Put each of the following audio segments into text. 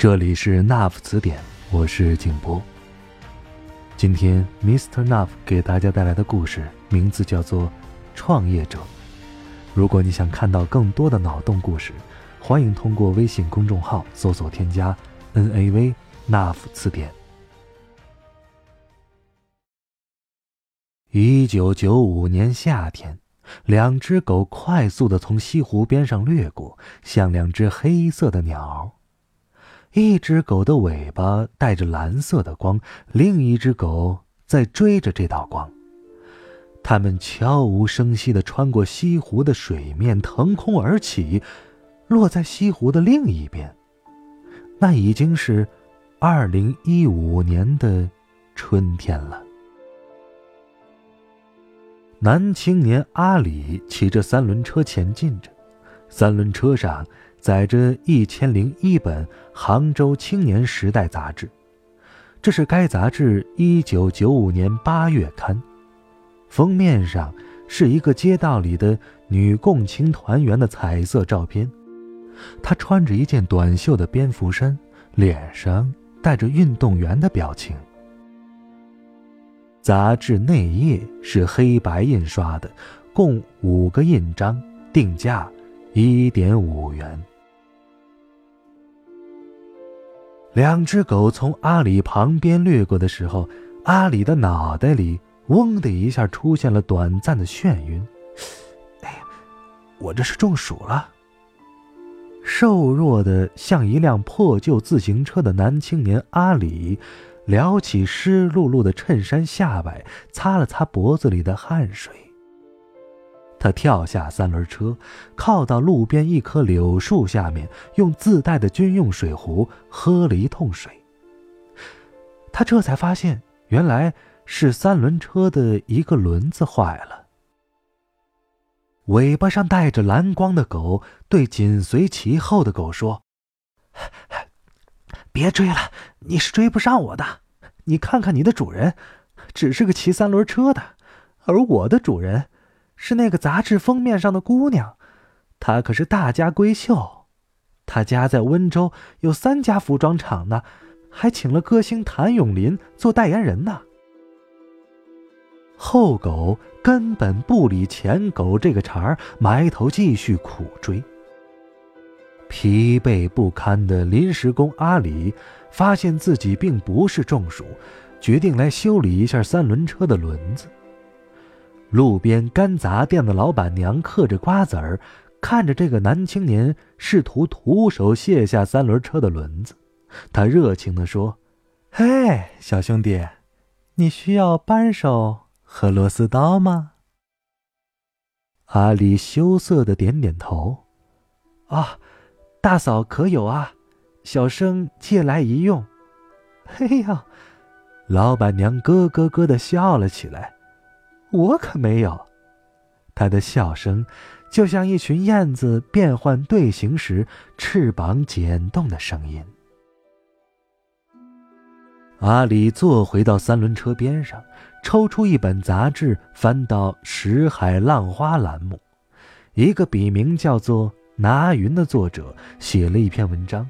这里是 NAF 词典，我是景波。今天 Mr. Nuff 给大家带来的故事名字叫做《创业者》。如果你想看到更多的脑洞故事，欢迎通过微信公众号搜索添加 “NAV NAF 词典”。一九九五年夏天，两只狗快速的从西湖边上掠过，像两只黑色的鸟。一只狗的尾巴带着蓝色的光，另一只狗在追着这道光。它们悄无声息地穿过西湖的水面，腾空而起，落在西湖的另一边。那已经是二零一五年的春天了。男青年阿里骑着三轮车前进着，三轮车上。载着一千零一本《杭州青年时代》杂志，这是该杂志一九九五年八月刊。封面上是一个街道里的女共青团员的彩色照片，她穿着一件短袖的蝙蝠衫，脸上带着运动员的表情。杂志内页是黑白印刷的，共五个印章，定价一点五元。两只狗从阿里旁边掠过的时候，阿里的脑袋里“嗡”的一下出现了短暂的眩晕。哎呀，我这是中暑了。瘦弱的像一辆破旧自行车的男青年阿里，撩起湿漉漉的衬衫下摆，擦了擦脖子里的汗水。他跳下三轮车，靠到路边一棵柳树下面，用自带的军用水壶喝了一通水。他这才发现，原来是三轮车的一个轮子坏了。尾巴上带着蓝光的狗对紧随其后的狗说：“ 别追了，你是追不上我的。你看看你的主人，只是个骑三轮车的，而我的主人……”是那个杂志封面上的姑娘，她可是大家闺秀，她家在温州有三家服装厂呢，还请了歌星谭咏麟做代言人呢。后狗根本不理前狗这个茬儿，埋头继续苦追。疲惫不堪的临时工阿里发现自己并不是中暑，决定来修理一下三轮车的轮子。路边干杂店的老板娘嗑着瓜子儿，看着这个男青年试图徒手卸下三轮车的轮子，他热情地说：“嘿，小兄弟，你需要扳手和螺丝刀吗？”阿里羞涩的点点头：“啊，大嫂可有啊，小生借来一用。”嘿呀，老板娘咯咯咯的笑了起来。我可没有，他的笑声就像一群燕子变换队形时翅膀剪动的声音。阿里坐回到三轮车边上，抽出一本杂志，翻到《石海浪花》栏目，一个笔名叫做拿云的作者写了一篇文章：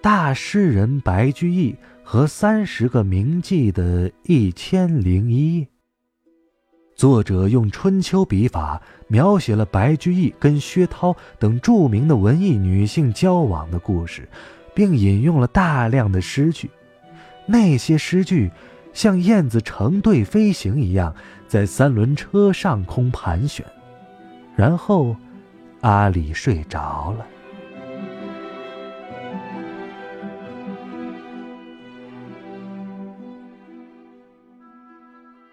大诗人白居易和三十个名妓的一千零一夜。作者用春秋笔法描写了白居易跟薛涛等著名的文艺女性交往的故事，并引用了大量的诗句。那些诗句像燕子成对飞行一样，在三轮车上空盘旋。然后，阿里睡着了。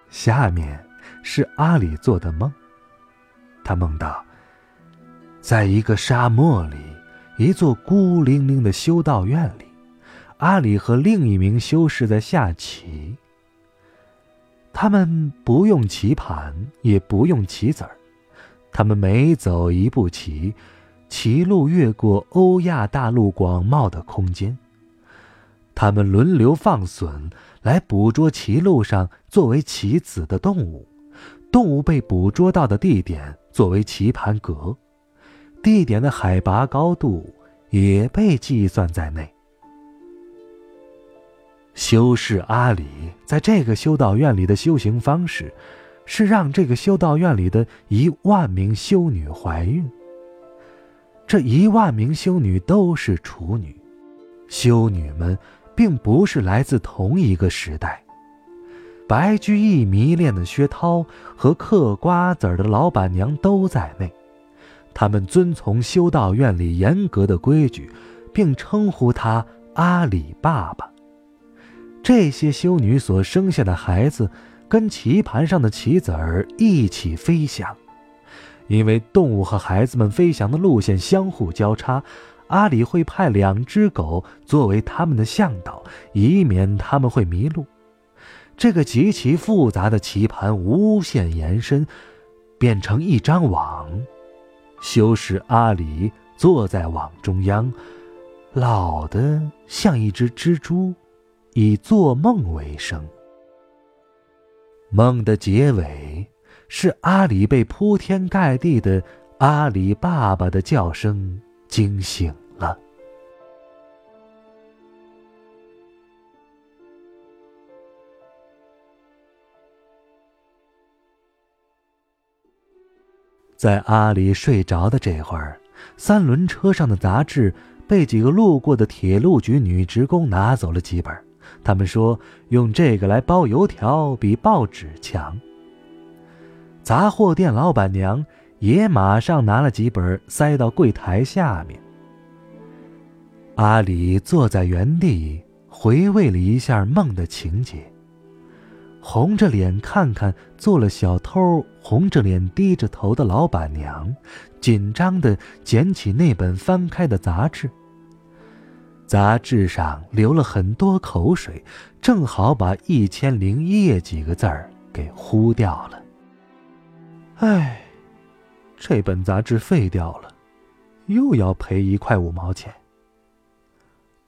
下面。是阿里做的梦。他梦到，在一个沙漠里，一座孤零零的修道院里，阿里和另一名修士在下棋。他们不用棋盘，也不用棋子儿，他们每走一步棋，棋路越过欧亚大陆广袤的空间。他们轮流放隼来捕捉棋路上作为棋子的动物，动物被捕捉到的地点作为棋盘格，地点的海拔高度也被计算在内。修士阿里在这个修道院里的修行方式，是让这个修道院里的一万名修女怀孕。这一万名修女都是处女，修女们并不是来自同一个时代。白居易迷恋的薛涛和嗑瓜子儿的老板娘都在内，他们遵从修道院里严格的规矩，并称呼他阿里爸爸。这些修女所生下的孩子，跟棋盘上的棋子儿一起飞翔。因为动物和孩子们飞翔的路线相互交叉，阿里会派两只狗作为他们的向导，以免他们会迷路。这个极其复杂的棋盘无限延伸，变成一张网。修士阿里坐在网中央，老的像一只蜘蛛。以做梦为生。梦的结尾是阿里被铺天盖地的阿里爸爸的叫声惊醒了。在阿里睡着的这会儿，三轮车上的杂志被几个路过的铁路局女职工拿走了几本。他们说用这个来包油条比报纸强。杂货店老板娘也马上拿了几本塞到柜台下面。阿里坐在原地回味了一下梦的情节，红着脸看看做了小偷红着脸低着头的老板娘，紧张地捡起那本翻开的杂志。杂志上流了很多口水，正好把“一千零一夜”几个字儿给糊掉了。唉，这本杂志废掉了，又要赔一块五毛钱。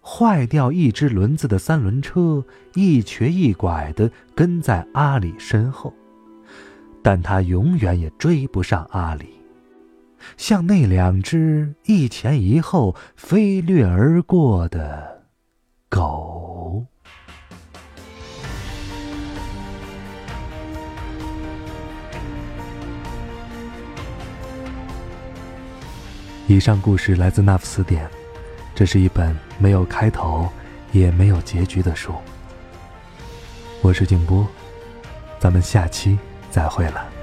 坏掉一只轮子的三轮车一瘸一拐的跟在阿里身后，但他永远也追不上阿里。像那两只一前一后飞掠而过的狗。以上故事来自那福词典，这是一本没有开头也没有结局的书。我是静波，咱们下期再会了。